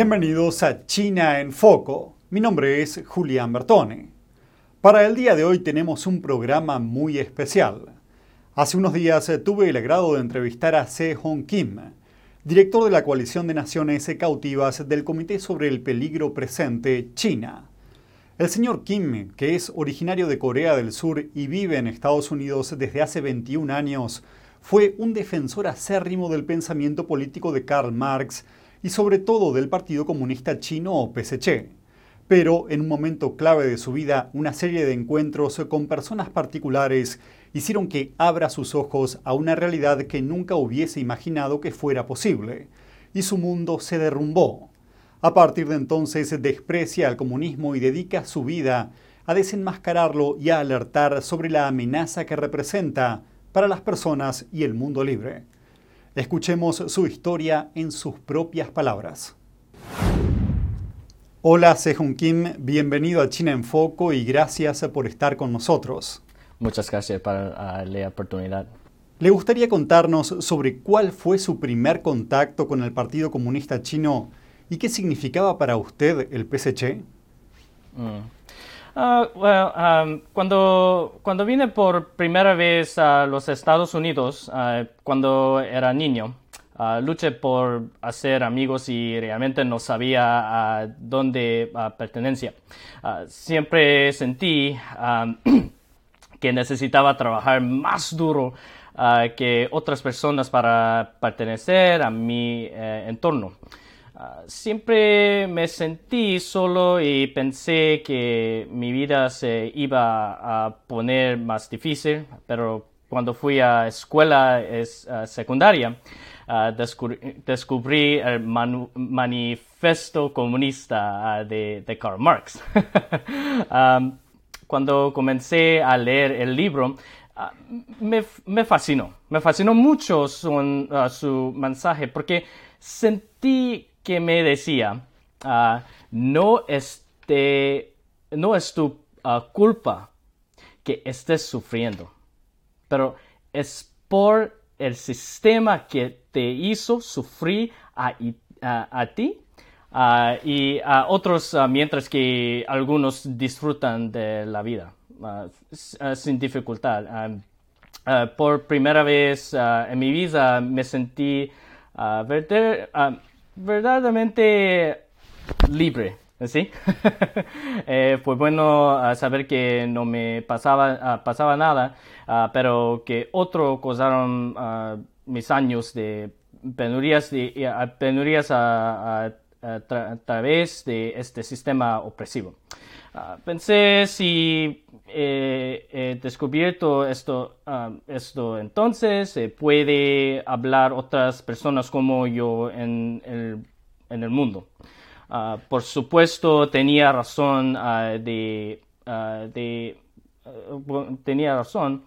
Bienvenidos a China en Foco. Mi nombre es Julián Bertone. Para el día de hoy tenemos un programa muy especial. Hace unos días tuve el agrado de entrevistar a Se Hong Kim, director de la Coalición de Naciones Cautivas del Comité sobre el Peligro Presente, China. El señor Kim, que es originario de Corea del Sur y vive en Estados Unidos desde hace 21 años, fue un defensor acérrimo del pensamiento político de Karl Marx y sobre todo del Partido Comunista Chino o PSC. Pero en un momento clave de su vida, una serie de encuentros con personas particulares hicieron que abra sus ojos a una realidad que nunca hubiese imaginado que fuera posible, y su mundo se derrumbó. A partir de entonces desprecia al comunismo y dedica su vida a desenmascararlo y a alertar sobre la amenaza que representa para las personas y el mundo libre. Escuchemos su historia en sus propias palabras. Hola Sehun Kim, bienvenido a China en Foco y gracias por estar con nosotros. Muchas gracias por la oportunidad. ¿Le gustaría contarnos sobre cuál fue su primer contacto con el Partido Comunista Chino y qué significaba para usted el PSC? Mm. Ah, um, cuando, cuando vine por primera vez a los Estados Unidos, ah, cuando era niño, uh, luché por hacer amigos y realmente no sabía a dónde pertenencia. siempre sentí que necesitaba trabajar más duro que otras personas para pertenecer a mi eh, entorno. Ah, siempre me sentí solo y pensé que mi vida se iba a poner más difícil, pero cuando fui a escuela secundaria, ah, descubrí, el manifiesto comunista ah, de, Karl Marx. cuando comencé a leer el libro, me, fascinó, me fascinó mucho su mensaje porque sentí que me decía, ah, no, este, no es tu ah, culpa que estés sufriendo, pero es por el sistema que te hizo sufrir a, ti ah, y a otros, mientras que algunos disfrutan de la vida sin dificultad. por primera vez en mi vida me sentí ver, verdaderamente libre. ¿sí? eh, fue bueno ah, saber que no me pasaba, ah, pasaba nada, ah, pero que otro causaron mis años de penurias, de, penurias a, través de este sistema opresivo. pensé si eh, he descubierto esto, esto entonces, se puede hablar otras personas como yo en el, en el mundo. Ah, por supuesto, tenía razón ah, ah, de tenía razón.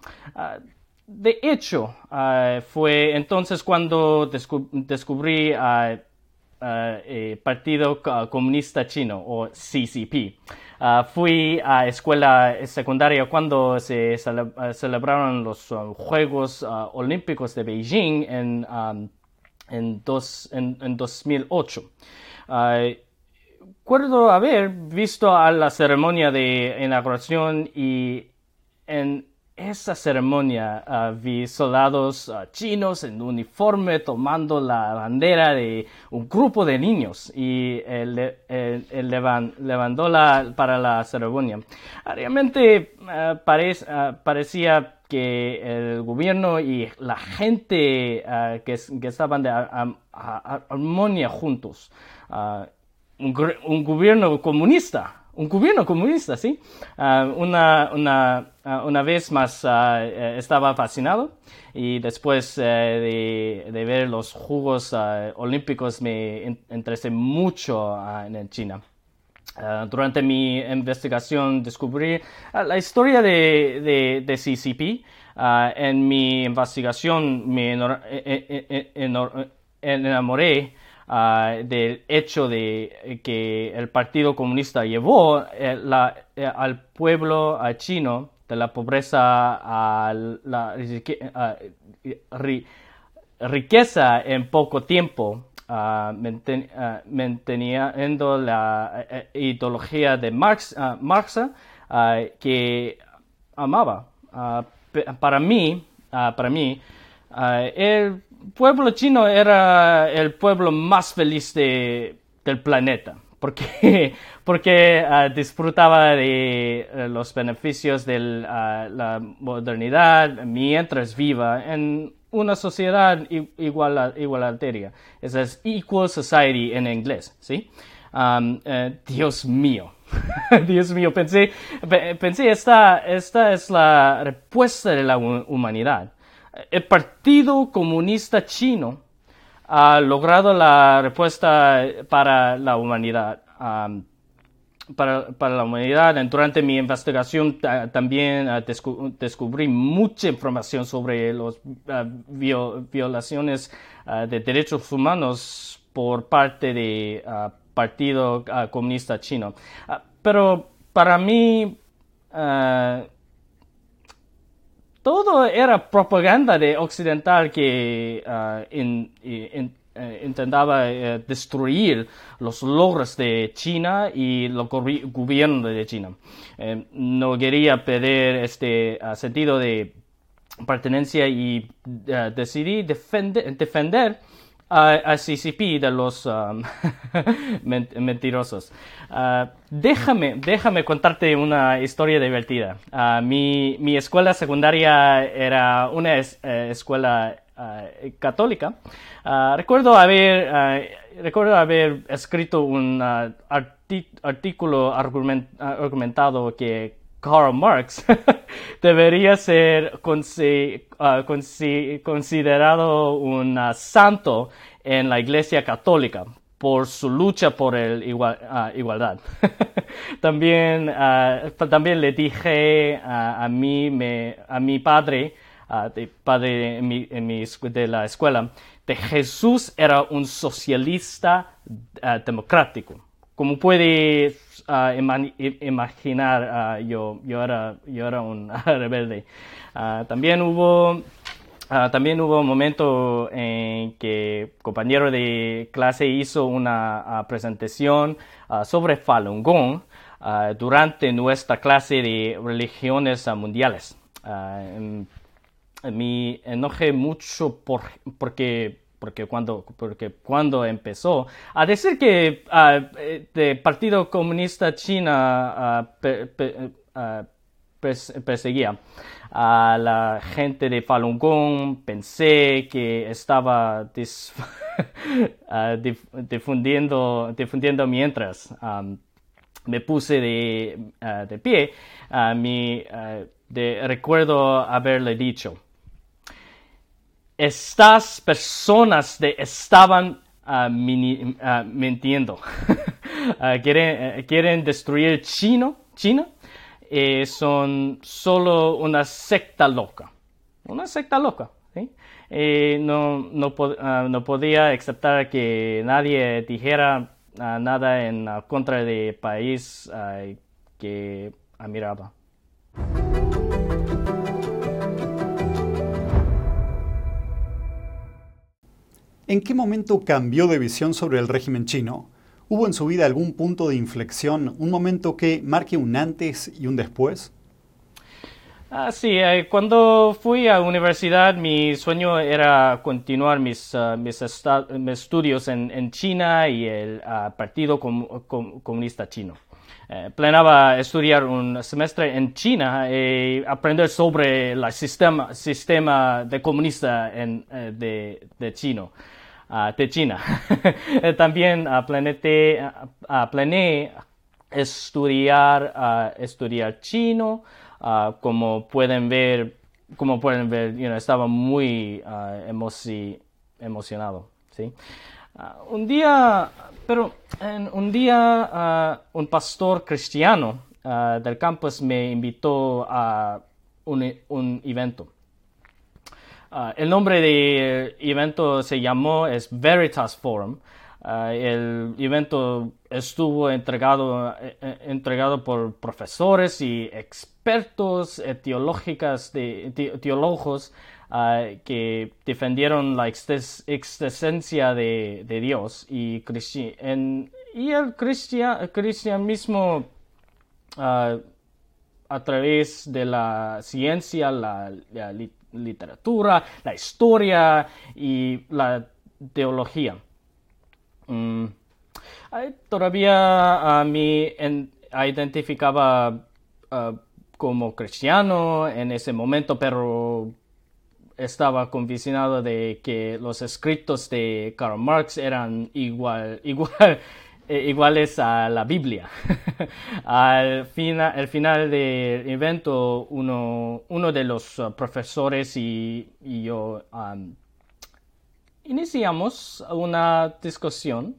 de hecho, fue entonces cuando descubrí el eh, Partido Comunista Chino o CCP. Ah, fui a escuela secundaria cuando se ah, celebraron los ah, Juegos Olímpicos de Beijing en, en, dos, en, 2008. recuerdo haber visto a la ceremonia de inauguración y en esa ceremonia uh, vi soldados uh, chinos en uniforme tomando la bandera de un grupo de niños y levantó la, para la ceremonia. Realmente uh, parecía que el gobierno y la gente que, estaban de armonía juntos, un gobierno comunista un gobierno comunista, ¿sí? Ah, una, una, ah, una, vez más ah, eh, estaba fascinado y después eh, de, de, ver los Juegos Olímpicos me interesé mucho en China. durante mi investigación descubrí la historia de, de, CCP. en mi investigación me eh, enamoré Ah, del hecho de que el Partido Comunista llevó eh, eh, al pueblo chino de la pobreza a la riqueza en poco tiempo. manteniendo la ideología de Marx, Marx que amaba. para mí, para mí, el pueblo chino era el pueblo más feliz de, del planeta porque, porque uh, disfrutaba de uh, los beneficios de uh, la modernidad mientras viva en una sociedad igual, igualitaria. Esa es Equal Society en inglés, ¿sí? Um, Dios mío. Dios mío, pensé, pensé esta, esta es la respuesta de la humanidad. El Partido Comunista Chino ha logrado la respuesta para la humanidad. para, la humanidad. Durante mi investigación también ah, descubrí mucha información sobre las ah, violaciones ah, de derechos humanos por parte del Partido Comunista Chino. pero para mí todo era propaganda de occidental que uh, eh, intentaba eh, destruir los logros de China y el gobierno de China. Eh, no quería perder este sentido de pertenencia y decidí defender, defender a, CCP de los um, mentirosos. Uh, déjame, déjame contarte una historia divertida. Uh, mi, mi, escuela secundaria era una eh, escuela uh, católica. recuerdo, haber, recuerdo haber escrito un artículo argumentado que Karl Marx debería ser ah, considerado un santo en la Iglesia Católica por su lucha por el ah, igualdad. también, ah, también le dije a, mí, me, a mi padre, padre de la escuela, que Jesús era un socialista democrático. Como puede imaginar, yo, yo, era, yo era un rebelde. Ah, también hubo... Ah, también hubo un momento en que compañero de clase hizo una ah, presentación sobre Falun Gong durante nuestra clase de religiones mundiales. me enojé mucho por, porque porque cuando, porque cuando empezó. A decir que el uh, Partido Comunista China uh, perseguía a la gente de Falun Gong, pensé que estaba difundiendo, difundiendo mientras me puse de, de pie, mi, recuerdo haberle dicho, estas personas de, estaban uh, mintiendo. uh, quieren, uh, quieren, destruir Chino, China. Eh, son solo una secta loca. Una secta loca. Eh, no, no, no, podía aceptar que nadie dijera nada en contra del país que admiraba. ¿En qué momento cambió de visión sobre el régimen chino? ¿Hubo en su vida algún punto de inflexión, un momento que marque un antes y un después? Ah, sí, eh, cuando fui a universidad mi sueño era continuar mis, ah, mis, estudios en, China y el ah, Partido Comunista Chino. Eh, planeaba estudiar un semestre en China y aprender sobre el sistema, sistema de comunista eh, de, de chino de China. También planeé, estudiar, estudiar chino. como pueden ver, como pueden ver, estaba muy emocionado. ¿sí? un día, pero un día un pastor cristiano del campus me invitó a un, un evento. Ah, el nombre del evento se llamó es Veritas Forum. Ah, el evento estuvo entregado, eh, eh, entregado por profesores y expertos teológicas de, teólogos que defendieron la existencia de, Dios y, el cristianismo a través de la ciencia, la, literatura, la historia y la teología. Mm. Todavía a mí identificaba ah, como cristiano en ese momento, pero estaba convencionado de que los escritos de Karl Marx eran igual, igual, eh, iguales a la Biblia. al, final, final del evento, uno, uno de los uh, profesores y, yo um, iniciamos una discusión.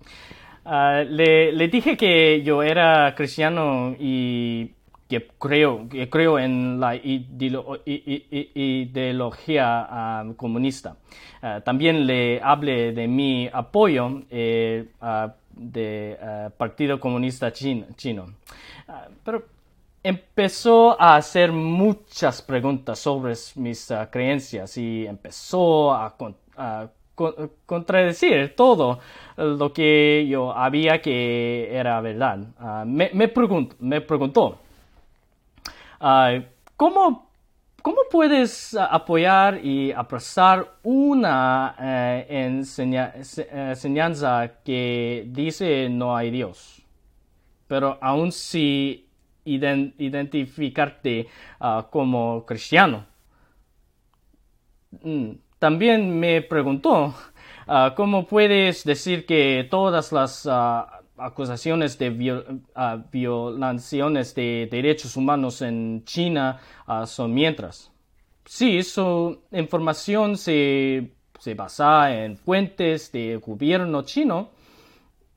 Uh, le, le, dije que yo era cristiano y que creo, que creo en la ideología um, comunista. Uh, también le hablé de mi apoyo eh, del eh, Partido Comunista Chino. Ah, pero empezó a hacer muchas preguntas sobre mis ah, creencias y empezó a, contradecir todo lo que yo había que era verdad. Ah, me, me, me preguntó, ¿cómo ¿Cómo puedes apoyar y abrazar una eh, eh, enseñanza que dice no hay Dios, pero aún si identificarte ah, como cristiano? Mm, también me preguntó, ah, ¿cómo puedes decir que todas las ah, acusaciones de ah, violaciones de derechos humanos en China ah, son mientras. Sí, su información se, se basa en fuentes del gobierno chino.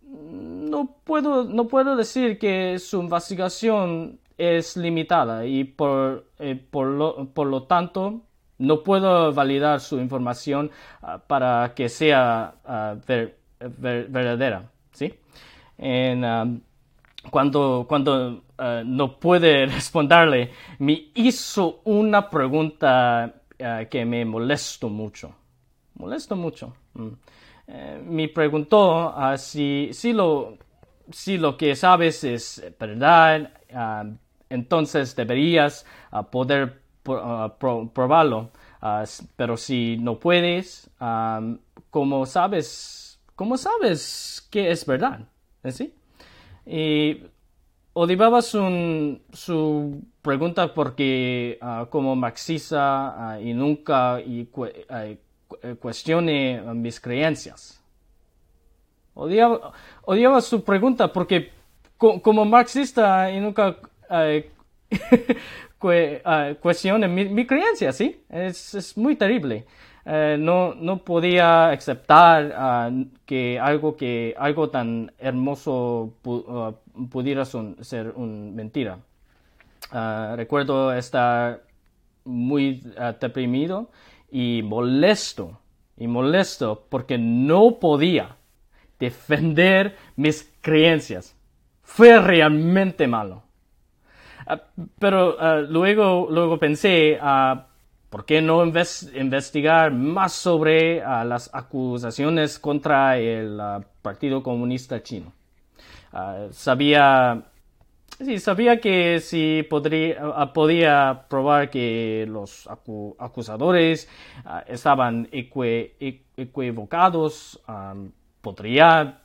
No puedo, no puedo decir que su investigación es limitada y por, eh, por, lo, por lo tanto no puedo validar su información ah, para que sea verdadera. ¿sí? En, um, cuando, cuando uh, no puede responderle, me hizo una pregunta uh, que me molestó mucho. Molesto mucho. Mm. Eh, me preguntó uh, si, si, lo, si lo que sabes es verdad, um, entonces deberías poder probarlo. pero si no puedes, um, ¿cómo sabes, ¿cómo sabes que es verdad? ¿Sí? Y odiaba su, su pregunta porque uh, como marxista uh, y nunca y uh, cuestione mis creencias. Odiaba, odiaba, su pregunta porque co como marxista y nunca cuestione mis mi creencias, ¿sí? Es, es muy terrible. Eh, no, no podía aceptar ah, que algo que algo tan hermoso ah, pudiera ser una mentira. Ah, recuerdo estar muy deprimido y molesto y molesto porque no podía defender mis creencias. Fue realmente malo. pero luego, luego pensé, ¿Por qué no investigar más sobre ah, las acusaciones contra el ah, Partido Comunista Chino? Ah, sabía, sí, sabía que si podría, podía probar que los acusadores estaban equivocados, podría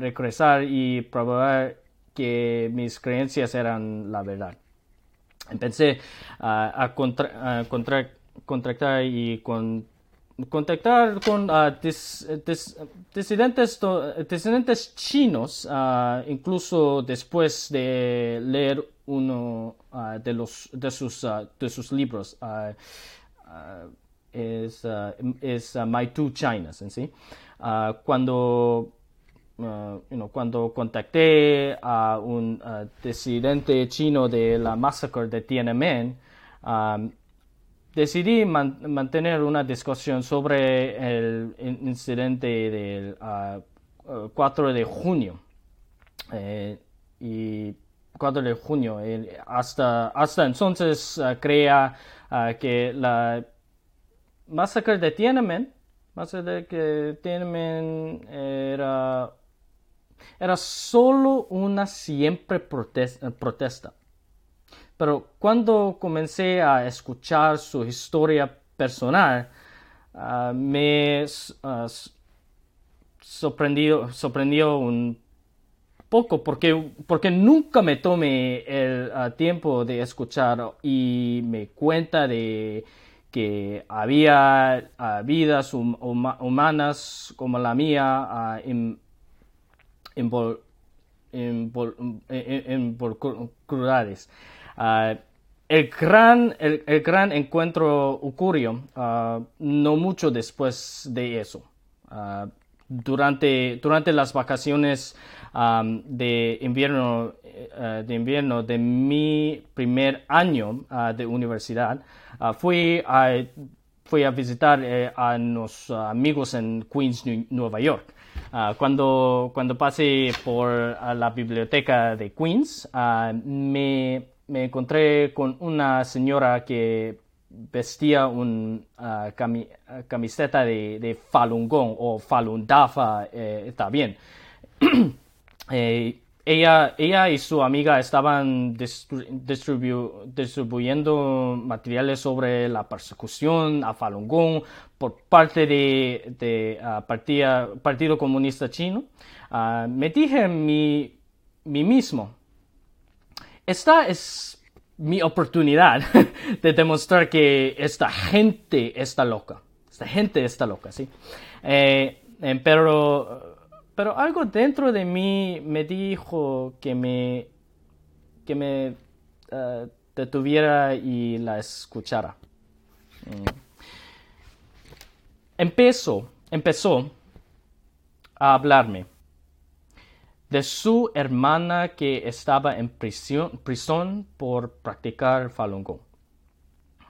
regresar y probar que mis creencias eran la verdad. Empecé a, contactar y con, contactar con disidentes, disidentes, chinos, incluso después de leer uno de, los, de, sus, de sus libros. es, es My Two Chinas en sí. cuando Uh, cuando contacté a un uh, chino de la masacre de Tiananmen, um, decidí mantener una discusión sobre el incidente del 4 uh, de junio. Eh, y 4 de junio, hasta, hasta entonces crea que la masacre de Tiananmen, masacre de Tiananmen era, era solo una siempre protesta. Pero cuando comencé a escuchar su historia personal, ah, me uh, sorprendió, sorprendió un poco porque, porque nunca me tomé el ah, tiempo de escuchar y me cuenta de que había vidas humanas como la mía involucradas. Ah, el, gran, el, gran encuentro ocurrió ah, no mucho después de eso. Ah, durante, durante las vacaciones de, invierno, eh, de invierno de mi primer año de universidad, fui, a, fui a visitar eh, a los amigos en Queens, Nueva York. Cuando, cuando pasé por la biblioteca de Queens, me me encontré con una señora que vestía una ah, ah, camiseta de, Falun Gong o Falun Dafa, eh, está bien. Eh, ella, ella y su amiga estaban distribuyendo materiales sobre la persecución a Falun Gong por parte de, ah, Partido Comunista Chino. me dije mi, mí mismo, esta es mi oportunidad de demostrar que esta gente está loca. Esta gente está loca, ¿sí? Eh, eh, pero, pero algo dentro de mí me dijo que me, que me eh, detuviera y la escuchara. Mm. Empezó, empezó a hablarme de su hermana que estaba en prisión, por practicar Falun Gong.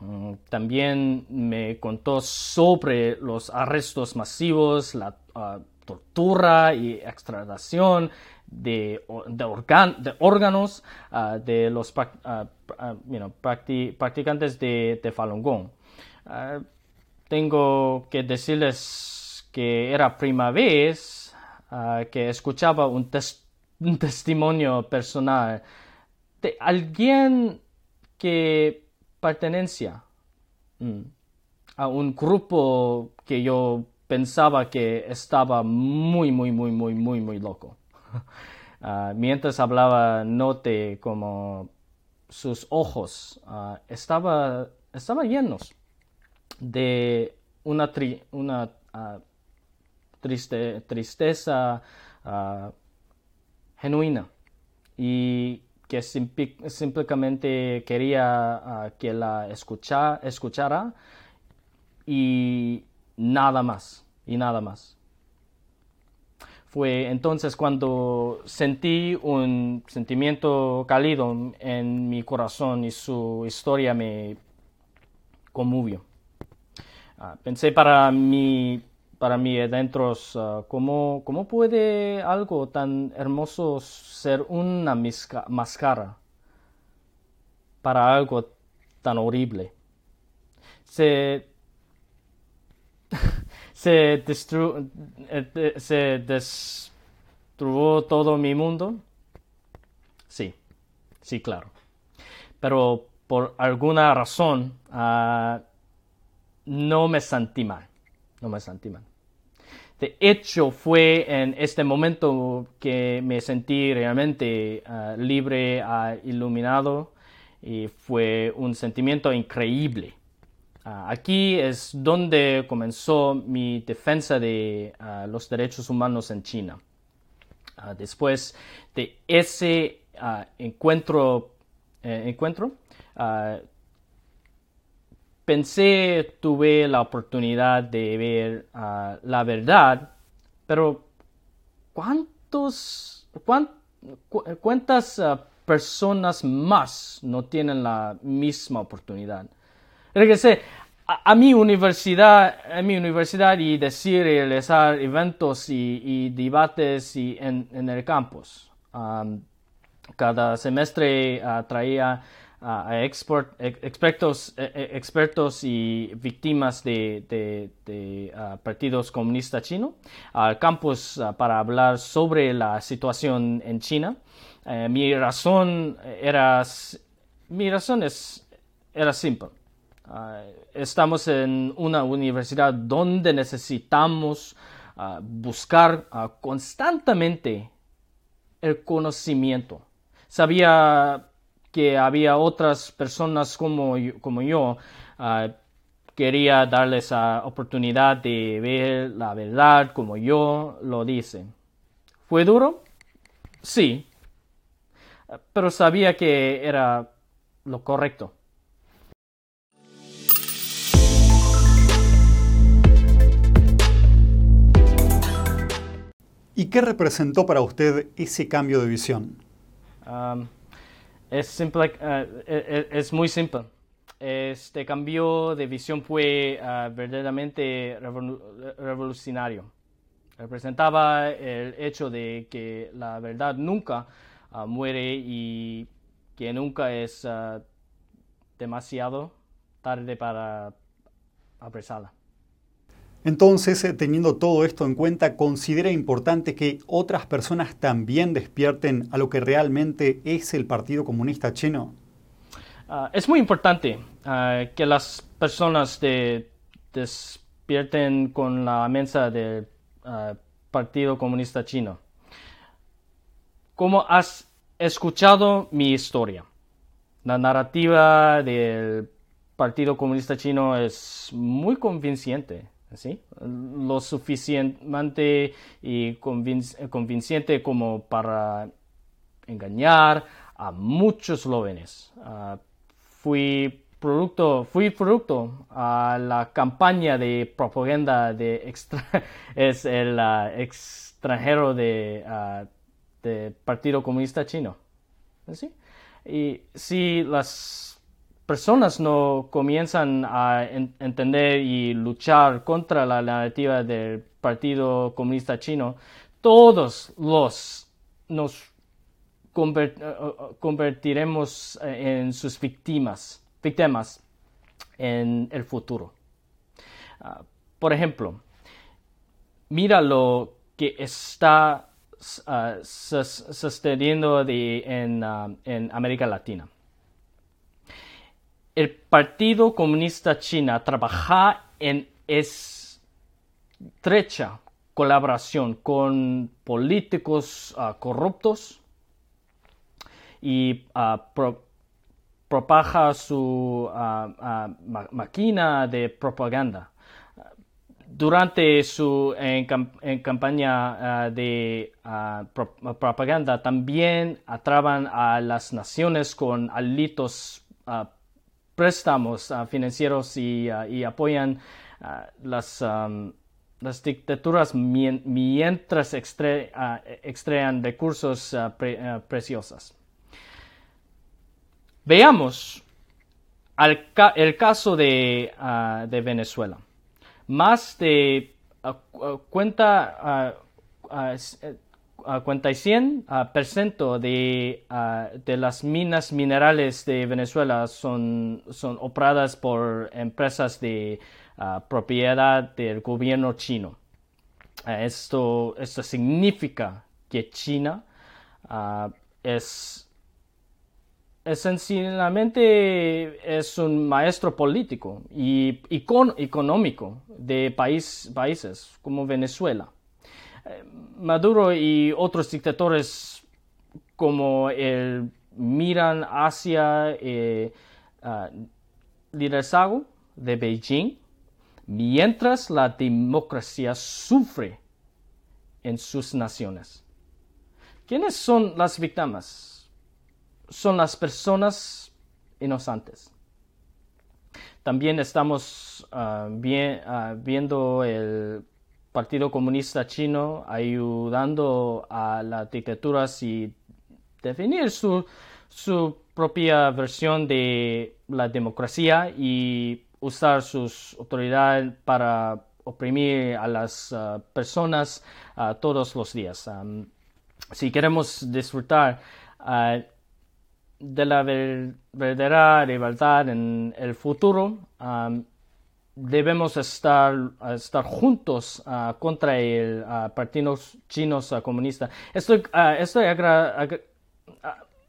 Mm, también me contó sobre los arrestos masivos, la ah, tortura y extradición de, órganos ah, de los ah, practicantes de, Falun Gong. Tengo que decirles que era primera vez Ah, que escuchaba un, testimonio personal de alguien que pertenecía mm, a un grupo que yo pensaba que estaba muy, muy, muy, muy, muy, muy loco. Ah, mientras hablaba, noté como sus ojos uh, estaba, estaban llenos de una, una triste, tristeza ah, genuina y que simplemente quería ah, que la escucha, escuchara y nada más, y nada más. Fue entonces cuando sentí un sentimiento cálido en mi corazón y su historia me conmovió. Ah, pensé para mi para mí adentro, uh, ¿cómo, ¿cómo, puede algo tan hermoso ser una máscara para algo tan horrible? Se, se, destru eh, se destruyó todo mi mundo. Sí, sí, claro. Pero por alguna razón uh, no me sentí mal no me sentí mal. De hecho, fue en este momento que me sentí realmente ah, libre, uh, iluminado, y fue un sentimiento increíble. Ah, aquí es donde comenzó mi defensa de los derechos humanos en China. después de ese encuentro, eh, encuentro pensé, tuve la oportunidad de ver ah, la verdad, pero ¿cuántos, ¿cuántas ah, personas más no tienen la misma oportunidad? Regresé a, mi universidad, a mi universidad y decir, realizar eventos y, debates en, el campus. cada semestre ah, traía a expertos, e, e, expertos y víctimas de, partidos comunistas chinos al campus para hablar sobre la situación en China. Eh, mi razón era, mi razón es, era simple. Ah, estamos en una universidad donde necesitamos ah, buscar ah, constantemente el conocimiento. Sabía que había otras personas como, como yo, quería darles la oportunidad de ver la verdad como yo lo dice. ¿Fue duro? Sí, pero sabía que era lo correcto. ¿Y qué representó para usted ese cambio de visión? Es, simple, eh, e, e, es, muy simple. Este cambio de visión fue ah, verdaderamente revolucionario. Representaba el hecho de que la verdad nunca ah, muere y que nunca es ah, demasiado tarde para apresarla. Entonces, eh, teniendo todo esto en cuenta, ¿considera importante que otras personas también despierten a lo que realmente es el Partido Comunista Chino? Ah, es muy importante ah, que las personas despierten con la mensa del ah, Partido Comunista Chino. ¿Cómo has escuchado mi historia? La narrativa del Partido Comunista Chino es muy convincente ¿sí? lo suficientemente y convincente como para engañar a muchos jóvenes. Ah, fui producto, fui producto a la campaña de propaganda de es el ah, extranjero de, uh, Partido Comunista Chino. Y si las personas no comienzan a entender y luchar contra la narrativa del Partido Comunista Chino, todos los nos eh, eh, convertiremos en sus víctimas, víctimas en el futuro. Ah, por ejemplo, mira lo que está uh, sucediendo en, ah, en América Latina el Partido Comunista China trabaja en estrecha colaboración con políticos ah, corruptos y uh, propaga su ah, máquina de propaganda. Durante su campaña de propaganda también atraban a las naciones con alitos préstamos ah, financieros y, ah, apoyan ah, las, las, dictaduras mientras extraen recursos preciosos. Veamos el caso de, de, Venezuela. Más de cuenta 51% de, de las minas minerales de Venezuela son, son operadas por empresas de propiedad del gobierno chino. esto, esto significa que China es esencialmente es un maestro político y económico de país, países como Venezuela. Maduro y otros dictadores como el miran hacia el eh, ah, liderazgo de Beijing mientras la democracia sufre en sus naciones. ¿Quiénes son las víctimas? Son las personas inocentes. También estamos ah, ah, viendo el Partido Comunista Chino ayudando a las dictaduras y definir su, propia versión de la democracia y usar sus autoridades para oprimir a las uh, personas uh, todos los días. Um, si queremos disfrutar uh, de la verdadera libertad en el futuro, debemos estar, estar juntos ah, contra el uh, Partido Chino Comunista. Estoy, estoy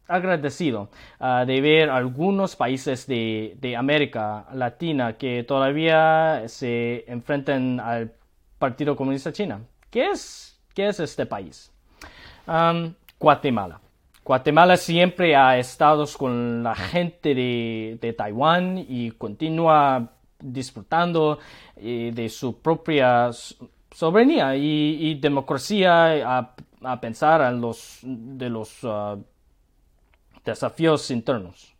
agradecido de ver algunos países de, de, América Latina que todavía se enfrentan al Partido Comunista China. ¿Qué es, qué es este país? Guatemala. Guatemala siempre ha estado con la gente de, de Taiwán y continúa disfrutando eh, de su propia soberanía y, democracia a, pensar en los, de los uh, desafíos internos.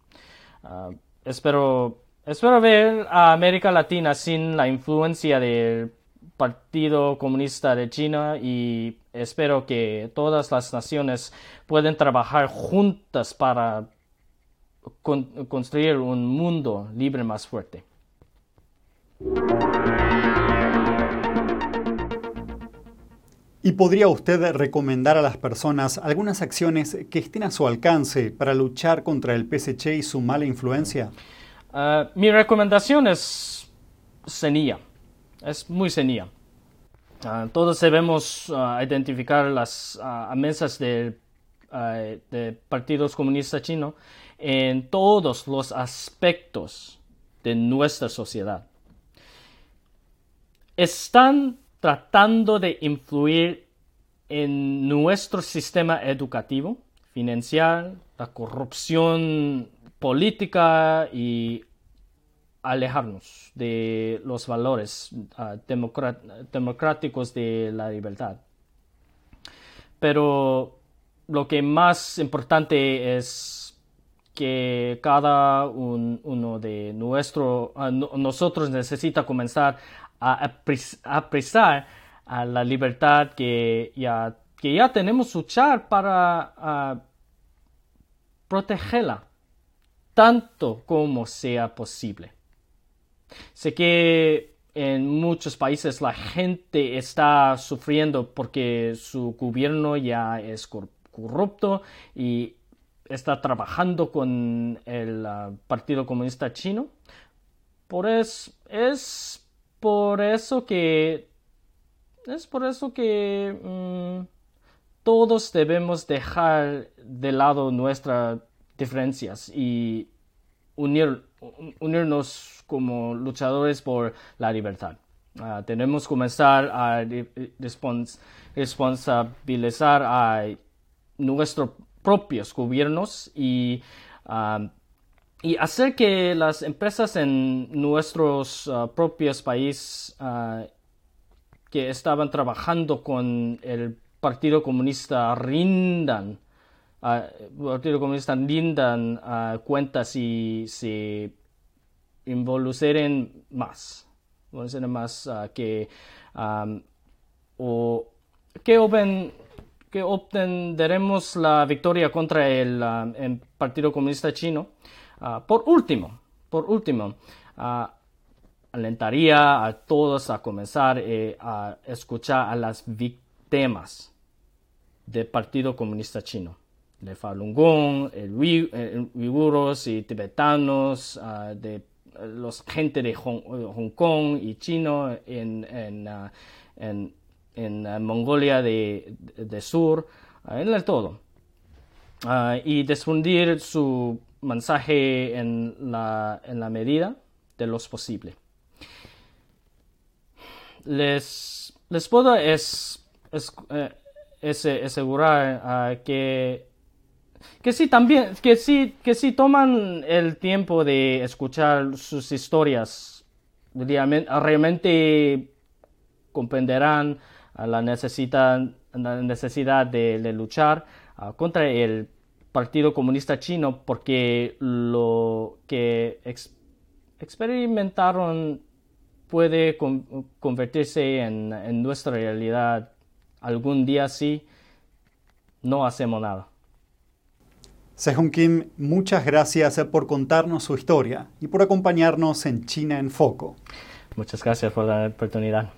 Uh, espero, espero ver a América Latina sin la influencia del Partido Comunista de China y espero que todas las naciones puedan trabajar juntas para construir un mundo libre más fuerte. ¿Y podría usted recomendar a las personas algunas acciones que estén a su alcance para luchar contra el PSC y su mala influencia? Ah, mi recomendación es sencilla, es muy sencilla. Ah, todos debemos ah, identificar las amenazas del de partidos comunistas chinos en todos los aspectos de nuestra sociedad están tratando de influir en nuestro sistema educativo, financiero, la corrupción política y alejarnos de los valores ah, democráticos de la libertad. Pero lo que más importante es que cada uno de nuestro, ah, nosotros necesita comenzar a apreciar a la libertad que ya, que ya tenemos luchar para protegerla tanto como sea posible. Sé que en muchos países la gente está sufriendo porque su gobierno ya es corrupto y está trabajando con el ah, Partido Comunista Chino. Por eso es por eso que es por eso que mm, todos debemos dejar de lado nuestras diferencias y unir, unirnos como luchadores por la libertad. Ah, tenemos que comenzar a responsabilizar a nuestros propios gobiernos y ah, y hacer que las empresas en nuestros ah, propios países ah, que estaban trabajando con el Partido Comunista rindan, uh, Partido Comunista rindan cuentas y se involucren más, más que o que obtendremos la victoria contra el Partido Comunista Chino Ah, por último, por último, ah, alentaría a todos a comenzar eh, a escuchar a las víctimas del Partido Comunista Chino, de Falun Gong, el, uiguros y tibetanos, ah, de los gente de Hong, Kong y chino en, en, en, Mongolia de, de, Sur, en el todo. y difundir su mensaje en la, en la medida de lo posible. Les, les puedo es, eh, asegurar ah, que, que sí también, que sí, que si toman el tiempo de escuchar sus historias, realmente comprenderán la necesidad, la necesidad de, luchar ah, contra el Partido Comunista Chino porque lo que experimentaron puede convertirse en, nuestra realidad algún día si no hacemos nada. Sejong Kim, muchas gracias por contarnos su historia y por acompañarnos en China en Foco. Muchas gracias por la oportunidad.